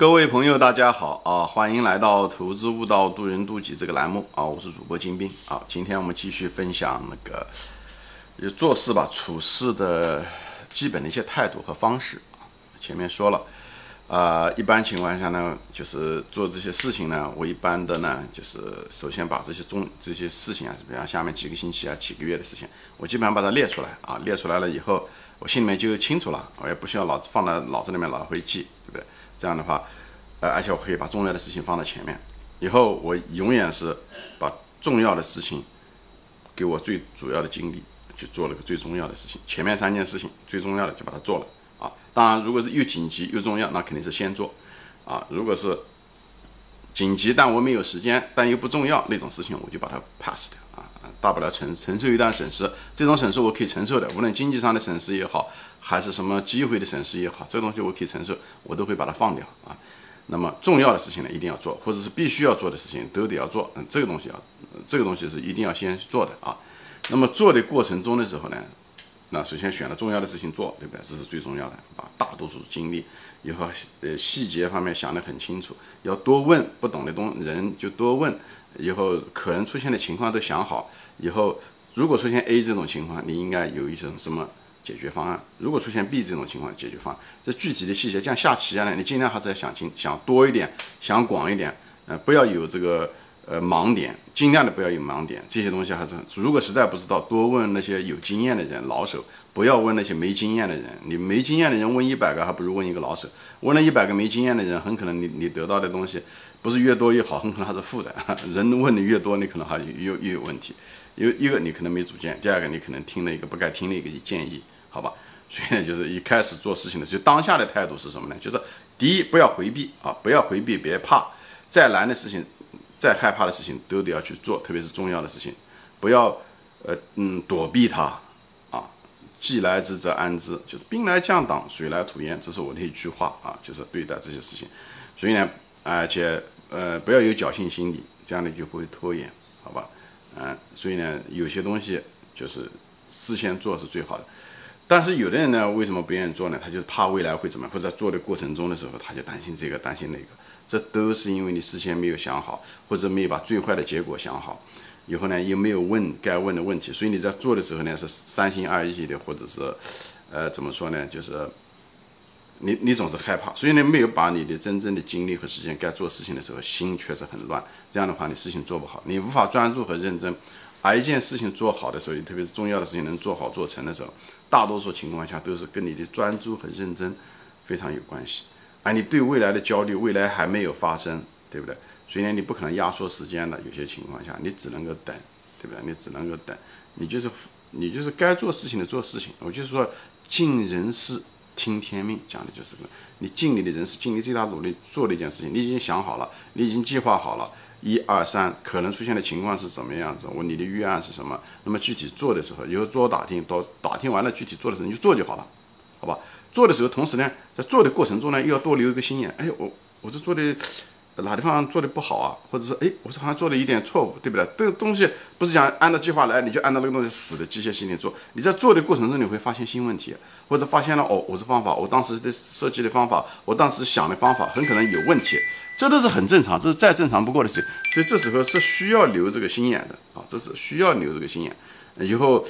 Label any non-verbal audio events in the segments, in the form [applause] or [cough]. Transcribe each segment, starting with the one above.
各位朋友，大家好啊！欢迎来到《投资悟道，渡人渡己》这个栏目啊！我是主播金兵啊！今天我们继续分享那个做事吧、处事的基本的一些态度和方式。前面说了，呃，一般情况下呢，就是做这些事情呢，我一般的呢，就是首先把这些中这些事情啊，比方下面几个星期啊、几个月的事情，我基本上把它列出来啊，列出来了以后，我心里面就清楚了，我也不需要老放在脑子里面老会记，这样的话。呃，而且我可以把重要的事情放在前面，以后我永远是把重要的事情给我最主要的精力去做了个最重要的事情，前面三件事情最重要的就把它做了啊。当然，如果是又紧急又重要，那肯定是先做啊。如果是紧急但我没有时间，但又不重要那种事情，我就把它 pass 掉，大不了承承受一段损失，这种损失我可以承受的，无论经济上的损失也好，还是什么机会的损失也好，这东西我可以承受，我都会把它放掉啊。那么重要的事情呢，一定要做，或者是必须要做的事情都得要做。嗯，这个东西啊，这个东西是一定要先做的啊。那么做的过程中的时候呢，那首先选了重要的事情做，对不对？这是最重要的。把大多数精力以后，呃，细节方面想得很清楚，要多问不懂的东人就多问，以后可能出现的情况都想好。以后如果出现 A 这种情况，你应该有一种什么？解决方案，如果出现 B 这种情况，解决方案，这具体的细节，像下棋一样的，你尽量还是要想清、想多一点、想广一点，呃，不要有这个呃盲点，尽量的不要有盲点。这些东西还是，如果实在不知道，多问那些有经验的人、老手，不要问那些没经验的人。你没经验的人问一百个，还不如问一个老手。问了一百个没经验的人，很可能你你得到的东西不是越多越好，很可能还是负的。[laughs] 人问的越多，你可能还又又有问题。因为一个你可能没主见，第二个你可能听了一个不该听的一个建议。好吧，所以，就是一开始做事情的时候，当下的态度是什么呢？就是第一，不要回避啊，不要回避，别怕，再难的事情，再害怕的事情都得要去做，特别是重要的事情，不要呃嗯躲避它啊。既来之则安之，就是兵来将挡，水来土掩，这是我的一句话啊，就是对待这些事情。所以呢，而且呃不要有侥幸心理，这样呢就不会拖延，好吧？嗯，所以呢，有些东西就是事先做是最好的。但是有的人呢，为什么不愿意做呢？他就是怕未来会怎么样，或者在做的过程中的时候，他就担心这个，担心那个。这都是因为你事先没有想好，或者没有把最坏的结果想好，以后呢又没有问该问的问题，所以你在做的时候呢是三心二意的，或者是，呃，怎么说呢？就是你你总是害怕，所以呢没有把你的真正的精力和时间该做事情的时候，心确实很乱。这样的话，你事情做不好，你无法专注和认真。把一件事情做好的时候，特别是重要的事情能做好做成的时候，大多数情况下都是跟你的专注和认真非常有关系。啊你对未来的焦虑，未来还没有发生，对不对？所以呢，你不可能压缩时间的。有些情况下，你只能够等，对不对？你只能够等。你就是你就是该做事情的做事情。我就是说，尽人事听天命，讲的就是个。你尽你的人事，尽你最大努力做的一件事情，你已经想好了，你已经计划好了。一二三，可能出现的情况是怎么样子？我你的预案是什么？那么具体做的时候，以后做打听，都打听完了，具体做的时候你就做就好了，好吧？做的时候，同时呢，在做的过程中呢，又要多留一个心眼。哎，我我这做的。哪地方做的不好啊？或者是哎，我是好像做了一点错误，对不对？这个东西不是讲按照计划来，你就按照那个东西死的机械性的做。你在做的过程中，你会发现新问题，或者发现了哦，我这方法，我当时的设计的方法，我当时想的方法很可能有问题，这都是很正常，这是再正常不过的事情。所以这时候是需要留这个心眼的啊，这是需要留这个心眼。以后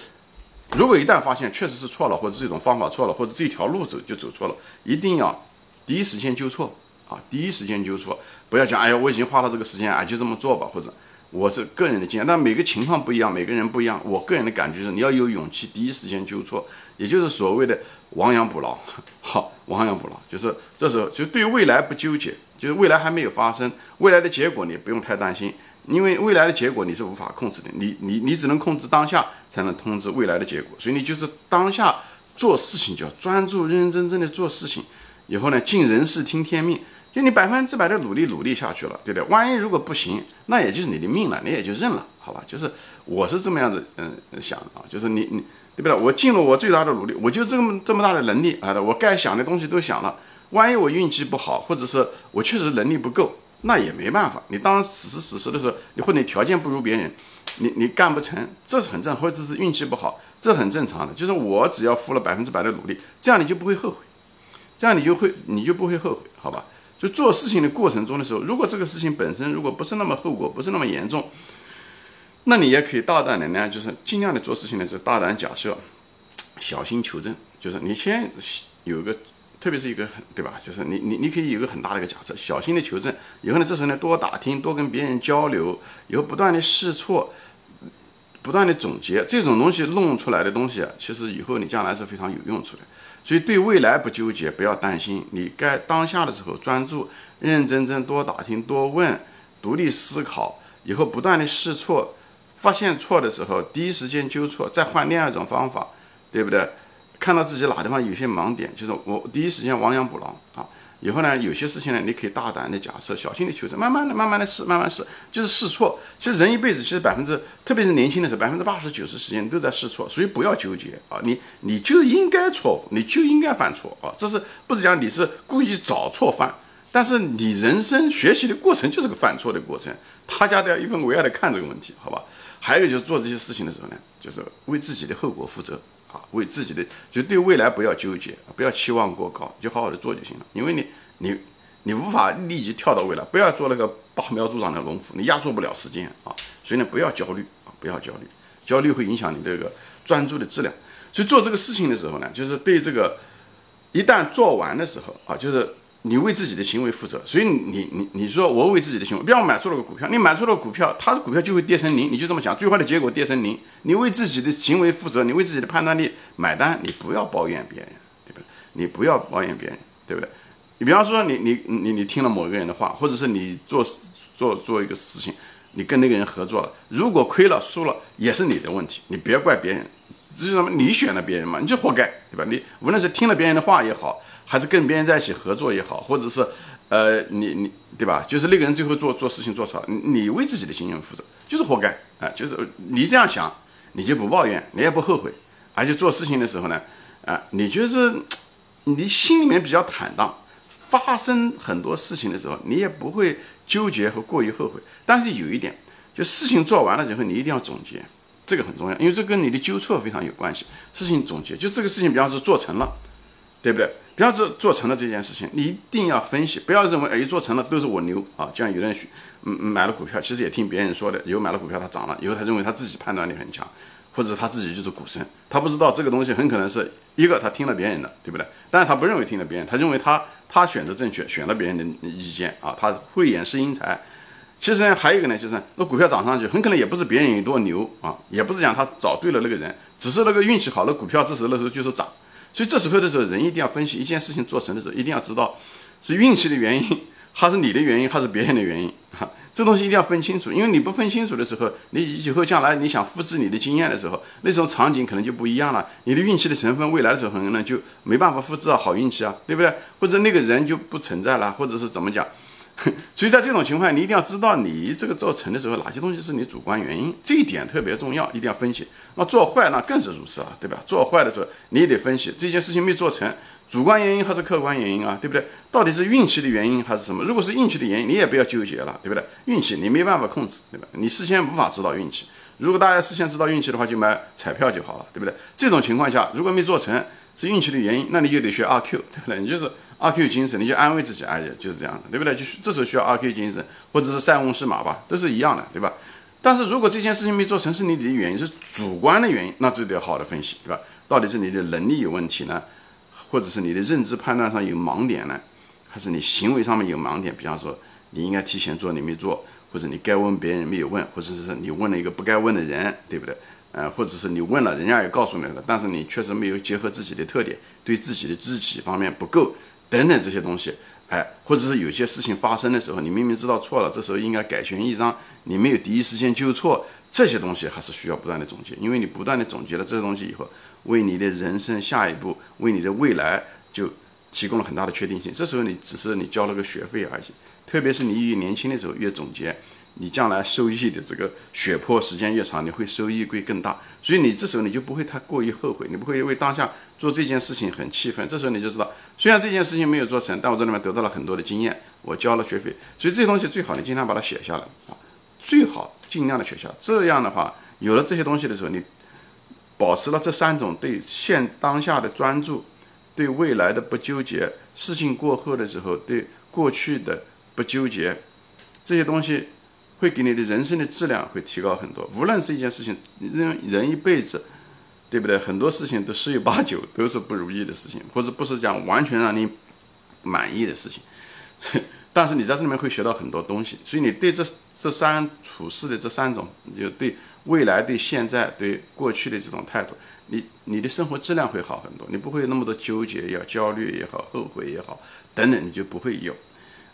如果一旦发现确实是错了，或者这种方法错了，或者这条路走就走错了，一定要第一时间纠错。啊，第一时间纠错不要讲，哎呀，我已经花了这个时间，啊，就这么做吧。或者我是个人的经验，但每个情况不一样，每个人不一样。我个人的感觉是，你要有勇气，第一时间纠错，也就是所谓的亡羊补牢。[laughs] 好，亡羊补牢，就是这时候就对未来不纠结，就是未来还没有发生，未来的结果你不用太担心，因为未来的结果你是无法控制的，你你你只能控制当下，才能通知未来的结果。所以你就是当下做事情就要专注、认认真真的做事情，以后呢，尽人事，听天命。就你百分之百的努力努力下去了，对不对？万一如果不行，那也就是你的命了，你也就认了，好吧？就是我是这么样子，嗯，想啊，就是你你对不对？我尽了我最大的努力，我就这么这么大的能力啊，我该想的东西都想了。万一我运气不好，或者是我确实能力不够，那也没办法。你当此时此时的时候，你或者你条件不如别人，你你干不成，这是很正常，或者是运气不好，这很正常的。就是我只要付了百分之百的努力，这样你就不会后悔，这样你就会你就不会后悔，好吧？就做事情的过程中的时候，如果这个事情本身如果不是那么后果不是那么严重，那你也可以大胆的呢，就是尽量的做事情的时候大胆假设，小心求证。就是你先有个，特别是一个很对吧？就是你你你可以有个很大的一个假设，小心的求证。以后呢，这时候呢多打听，多跟别人交流，以后不断的试错，不断的总结，这种东西弄出来的东西，其实以后你将来是非常有用处的。所以对未来不纠结，不要担心，你该当下的时候专注、认认真真多打听、多问、独立思考，以后不断的试错。发现错的时候，第一时间纠错，再换另外一种方法，对不对？看到自己哪地方有些盲点，就是我第一时间亡羊补牢啊。以后呢，有些事情呢，你可以大胆的假设，小心的求证，慢慢的、慢慢的试，慢慢试，就是试错。其实人一辈子，其实百分之，特别是年轻的时候，百分之八十九十时间都在试错，所以不要纠结啊。你你就应该错误，你就应该犯错啊。这是不是讲你是故意找错犯？但是你人生学习的过程就是个犯错的过程，大家都要一分为二的看这个问题，好吧？还有就是做这些事情的时候呢，就是为自己的后果负责啊，为自己的就对未来不要纠结，不要期望过高，就好好的做就行了。因为你你你无法立即跳到未来，不要做那个拔苗助长的农夫，你压缩不了时间啊。所以呢，不要焦虑啊，不要焦虑，焦虑会影响你这个专注的质量。所以做这个事情的时候呢，就是对这个一旦做完的时候啊，就是。你为自己的行为负责，所以你你你说我为自己的行为，比方我买错了个股票，你买错了股票，它的股票就会跌成零，你就这么想，最坏的结果跌成零，你为自己的行为负责，你为自己的判断力买单，你不要抱怨别人，对不对？你不要抱怨别人，对不对？你比方说你你你你听了某一个人的话，或者是你做做做一个事情，你跟那个人合作了，如果亏了输了也是你的问题，你别怪别人，这是什么？你选了别人嘛，你就活该，对吧？你无论是听了别人的话也好。还是跟别人在一起合作也好，或者是，呃，你你对吧？就是那个人最后做做事情做错了，你为自己的行为负责，就是活该啊！就是你这样想，你就不抱怨，你也不后悔，而且做事情的时候呢，啊，你就是你心里面比较坦荡，发生很多事情的时候，你也不会纠结和过于后悔。但是有一点，就事情做完了以后，你一定要总结，这个很重要，因为这跟你的纠错非常有关系。事情总结，就这个事情，比方说做成了，对不对？比方说做成了这件事情，你一定要分析，不要认为哎做成了都是我牛啊。就像有人许嗯买了股票，其实也听别人说的，以后买了股票它涨了，以后他认为他自己判断力很强，或者他自己就是股神，他不知道这个东西很可能是一个他听了别人的，对不对？但是他不认为听了别人，他认为他他选择正确，选了别人的意见啊，他慧眼识英才。其实呢还有一个呢，就是那股票涨上去，很可能也不是别人有多牛啊，也不是讲他找对了那个人，只是那个运气好，那股票这时候那时候就是涨。所以这时候的时候，人一定要分析一件事情做成的时候，一定要知道是运气的原因，还是你的原因，还是别人的原因。哈，这东西一定要分清楚，因为你不分清楚的时候，你以后将来你想复制你的经验的时候，那种场景可能就不一样了。你的运气的成分，未来的时候可能就没办法复制啊，好运气啊，对不对？或者那个人就不存在了，或者是怎么讲？[laughs] 所以在这种情况，你一定要知道你这个做成的时候，哪些东西是你主观原因，这一点特别重要，一定要分析。那做坏那更是如此啊，对吧？做坏的时候你也得分析这件事情没做成，主观原因还是客观原因啊，对不对？到底是运气的原因还是什么？如果是运气的原因，你也不要纠结了，对不对？运气你没办法控制，对吧？你事先无法知道运气。如果大家事先知道运气的话，就买彩票就好了，对不对？这种情况下，如果没做成是运气的原因，那你就得学阿 Q，对不对？你就是。阿 Q 精神，你就安慰自己，哎呀，就是这样的，对不对？就是这时候需要阿 Q 精神，或者是塞翁失马吧，都是一样的，对吧？但是如果这件事情没做成是你的原因，是主观的原因，那这得好的分析，对吧？到底是你的能力有问题呢，或者是你的认知判断上有盲点呢，还是你行为上面有盲点？比方说，你应该提前做，你没做，或者你该问别人没有问，或者是你问了一个不该问的人，对不对？呃，或者是你问了，人家也告诉你了，但是你确实没有结合自己的特点，对自己的知己方面不够。等等这些东西，哎，或者是有些事情发生的时候，你明明知道错了，这时候应该改弦易张，你没有第一时间纠错，这些东西还是需要不断的总结，因为你不断的总结了这些东西以后，为你的人生下一步，为你的未来就提供了很大的确定性。这时候你只是你交了个学费而已，特别是你越年轻的时候越总结。你将来收益的这个血泊时间越长，你会收益会更大，所以你这时候你就不会太过于后悔，你不会因为当下做这件事情很气愤。这时候你就知道，虽然这件事情没有做成，但我这里面得到了很多的经验，我交了学费，所以这些东西最好你尽量把它写下来啊，最好尽量的写下。这样的话，有了这些东西的时候，你保持了这三种对现当下的专注，对未来的不纠结，事情过后的时候对过去的不纠结，这些东西会给你的人生的质量会提高很多。无论是一件事情，人人一辈子，对不对？很多事情都十有八九都是不如意的事情，或者不是讲完全让你满意的事情。[laughs] 但是你在这里面会学到很多东西，所以你对这这三处事的这三种，就对未来、对现在、对过去的这种态度，你你的生活质量会好很多，你不会有那么多纠结，要焦虑也好，后悔也好，等等，你就不会有，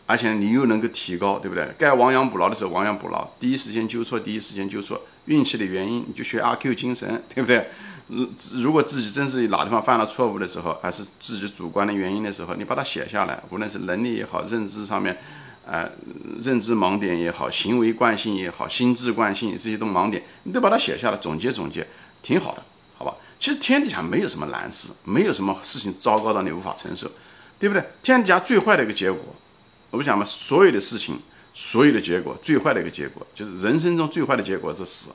而且你又能够提高，对不对？该亡羊补牢的时候亡羊补牢，第一时间纠错，第一时间纠错，运气的原因你就学阿 Q 精神，对不对？如，如果自己真是哪地方犯了错误的时候，还是自己主观的原因的时候，你把它写下来，无论是能力也好，认知上面，呃，认知盲点也好，行为惯性也好，心智惯性这些都盲点，你都把它写下来，总结总结，挺好的，好吧？其实天底下没有什么难事，没有什么事情糟糕到你无法承受，对不对？天底下最坏的一个结果，我不讲嘛，所有的事情，所有的结果，最坏的一个结果就是人生中最坏的结果是死。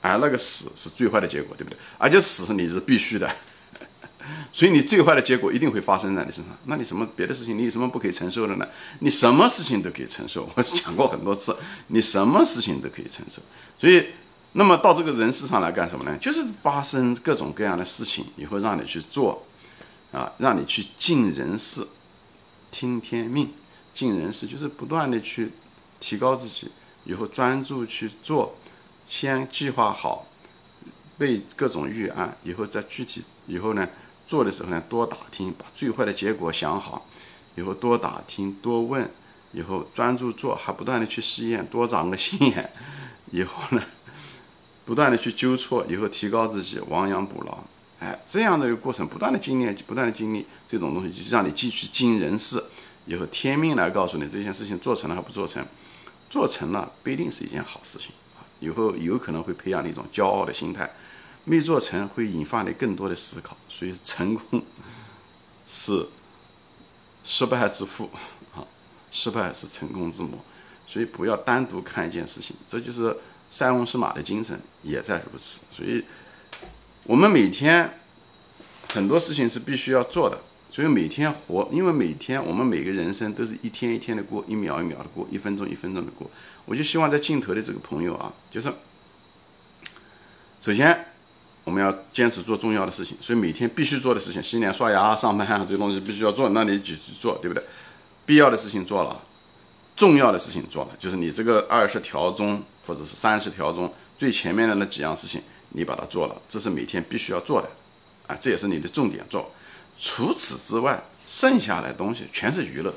而那个死是最坏的结果，对不对？而且死是你是必须的，[laughs] 所以你最坏的结果一定会发生在你身上。那你什么别的事情，你有什么不可以承受的呢？你什么事情都可以承受。[laughs] 我讲过很多次，你什么事情都可以承受。所以，那么到这个人世上来干什么呢？就是发生各种各样的事情以后，让你去做，啊，让你去尽人事，听天命。尽人事就是不断的去提高自己，以后专注去做。先计划好，备各种预案，以后再具体以后呢做的时候呢多打听，把最坏的结果想好，以后多打听多问，以后专注做，还不断的去试验，多长个心眼，以后呢不断的去纠错，以后提高自己，亡羊补牢，哎，这样的一个过程，不断的经历，不断的经历这种东西，就让你继续尽人事，以后天命来告诉你这件事情做成了还不做成，做成了不一定是一件好事情。以后有可能会培养你一种骄傲的心态，没做成会引发你更多的思考。所以成功是失败之父啊，[laughs] 失败是成功之母。所以不要单独看一件事情，这就是塞翁失马的精神也在如此。所以我们每天很多事情是必须要做的。所以每天活，因为每天我们每个人生都是一天一天的过，一秒一秒的过，一分钟一分钟的过。我就希望在镜头的这个朋友啊，就是首先我们要坚持做重要的事情，所以每天必须做的事情，洗脸刷牙、上班啊这些东西必须要做，那你就去做，对不对？必要的事情做了，重要的事情做了，就是你这个二十条中或者是三十条中最前面的那几样事情，你把它做了，这是每天必须要做的，啊，这也是你的重点做。除此之外，剩下的东西全是娱乐，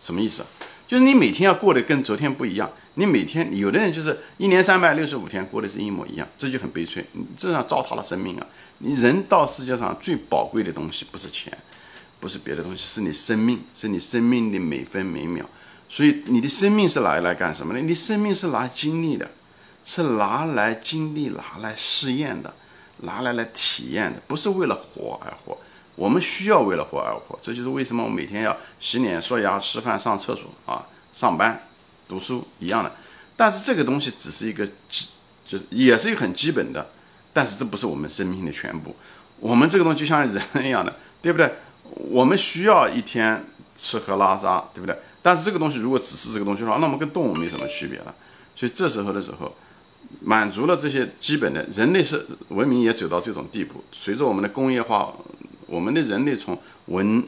什么意思？就是你每天要过得跟昨天不一样。你每天有的人就是一年三百六十五天过的是一模一样，这就很悲催，你这样糟蹋了生命啊！你人到世界上最宝贵的东西不是钱，不是别的东西，是你生命，是你生命的每分每秒。所以你的生命是拿来干什么的？你生命是拿来经历的，是拿来经历、拿来试验的，拿来来体验的，不是为了活而活。我们需要为了活而活，这就是为什么我每天要洗脸、刷牙、吃饭、上厕所啊、上班、读书一样的。但是这个东西只是一个基，就是也是一个很基本的，但是这不是我们生命的全部。我们这个东西就像人一样的，对不对？我们需要一天吃喝拉撒，对不对？但是这个东西如果只是这个东西的话，那我们跟动物没什么区别了。所以这时候的时候，满足了这些基本的，人类是文明也走到这种地步。随着我们的工业化。我们的人类从文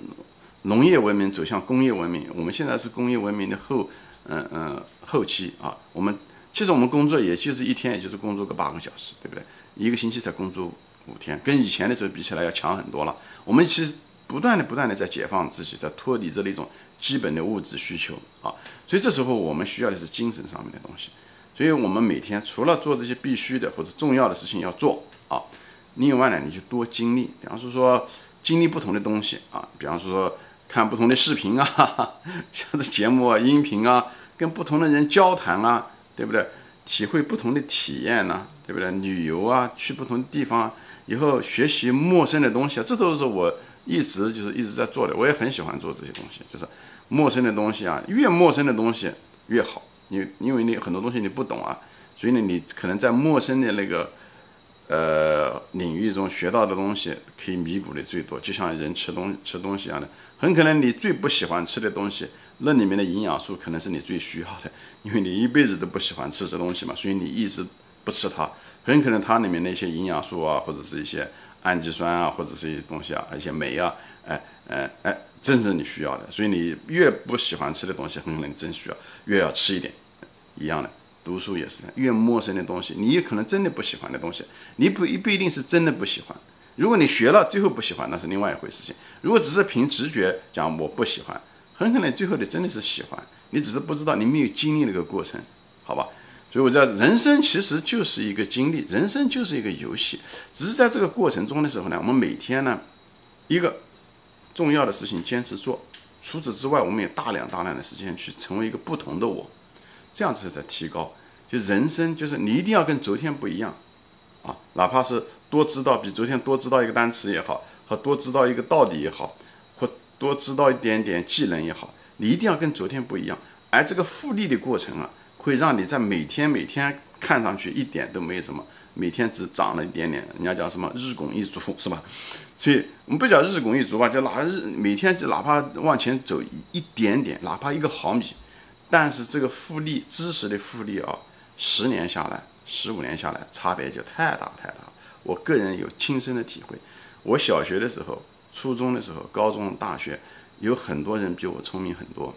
农业文明走向工业文明，我们现在是工业文明的后，嗯嗯后期啊。我们其实我们工作也就是一天，也就是工作个八个小时，对不对？一个星期才工作五天，跟以前的时候比起来要强很多了。我们其实不断的不断的在解放自己，在脱离这一种基本的物质需求啊。所以这时候我们需要的是精神上面的东西。所以我们每天除了做这些必须的或者重要的事情要做啊，另外呢，你就多经历，比方说说。经历不同的东西啊，比方说看不同的视频啊，[laughs] 像这节目啊、音频啊，跟不同的人交谈啊，对不对？体会不同的体验呢，对不对？旅游啊，去不同的地方，以后学习陌生的东西啊，这都是我一直就是一直在做的。我也很喜欢做这些东西，就是陌生的东西啊，越陌生的东西越好。因因为你很多东西你不懂啊，所以呢，你可能在陌生的那个。呃领域中学到的东西可以弥补的最多，就像人吃东吃东西一样的，很可能你最不喜欢吃的东西，那里面的营养素可能是你最需要的，因为你一辈子都不喜欢吃这东西嘛，所以你一直不吃它，很可能它里面那些营养素啊，或者是一些氨基酸啊，或者是一些东西啊，一些酶啊，哎哎哎，正是你需要的，所以你越不喜欢吃的东西，很可能真需要，越要吃一点，一样的。读书也是越陌生的东西，你也可能真的不喜欢的东西，你不一不一定是真的不喜欢。如果你学了最后不喜欢，那是另外一回事情。如果只是凭直觉讲我不喜欢，很可能最后你真的是喜欢，你只是不知道你没有经历那个过程，好吧？所以我知道人生其实就是一个经历，人生就是一个游戏，只是在这个过程中的时候呢，我们每天呢一个重要的事情坚持做，除此之外，我们有大量大量的时间去成为一个不同的我。这样子在提高，就人生就是你一定要跟昨天不一样，啊，哪怕是多知道比昨天多知道一个单词也好，和多知道一个道理也好，或多知道一点点技能也好，你一定要跟昨天不一样。而这个复利的过程啊，会让你在每天每天看上去一点都没有什么，每天只涨了一点点。人家讲什么日拱一卒 [laughs] 是吧？所以我们不讲日拱一卒吧，就哪日每天就哪怕往前走一点点，哪怕一个毫米。但是这个复利知识的复利啊，十年下来，十五年下来，差别就太大太大。我个人有亲身的体会。我小学的时候、初中的时候、高中、大学，有很多人比我聪明很多，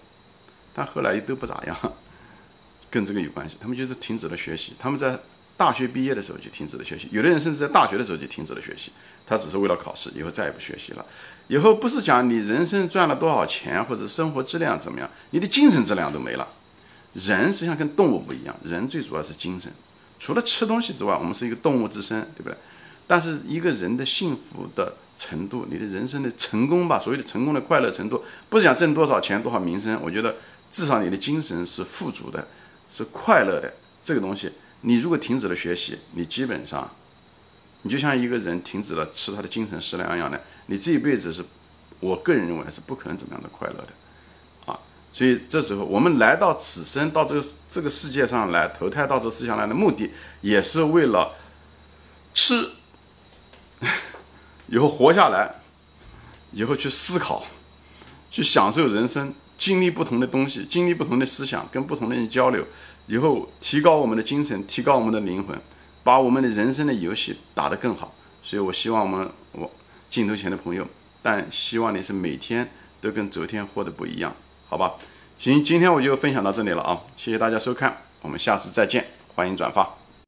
但后来都不咋样，跟这个有关系。他们就是停止了学习，他们在。大学毕业的时候就停止了学习，有的人甚至在大学的时候就停止了学习，他只是为了考试，以后再也不学习了。以后不是讲你人生赚了多少钱或者生活质量怎么样，你的精神质量都没了。人实际上跟动物不一样，人最主要是精神。除了吃东西之外，我们是一个动物之身，对不对？但是一个人的幸福的程度，你的人生的成功吧，所谓的成功的快乐程度，不是讲挣多少钱多少名声，我觉得至少你的精神是富足的，是快乐的，这个东西。你如果停止了学习，你基本上，你就像一个人停止了吃他的精神食粮一样的，你这一辈子是，我个人认为是不可能怎么样的快乐的，啊，所以这时候我们来到此生到这个这个世界上来投胎到这世界上来的目的，也是为了吃，[laughs] 以后活下来，以后去思考，去享受人生，经历不同的东西，经历不同的思想，跟不同的人交流。以后提高我们的精神，提高我们的灵魂，把我们的人生的游戏打得更好。所以我希望我们我镜头前的朋友，但希望你是每天都跟昨天活得不一样，好吧？行，今天我就分享到这里了啊！谢谢大家收看，我们下次再见，欢迎转发。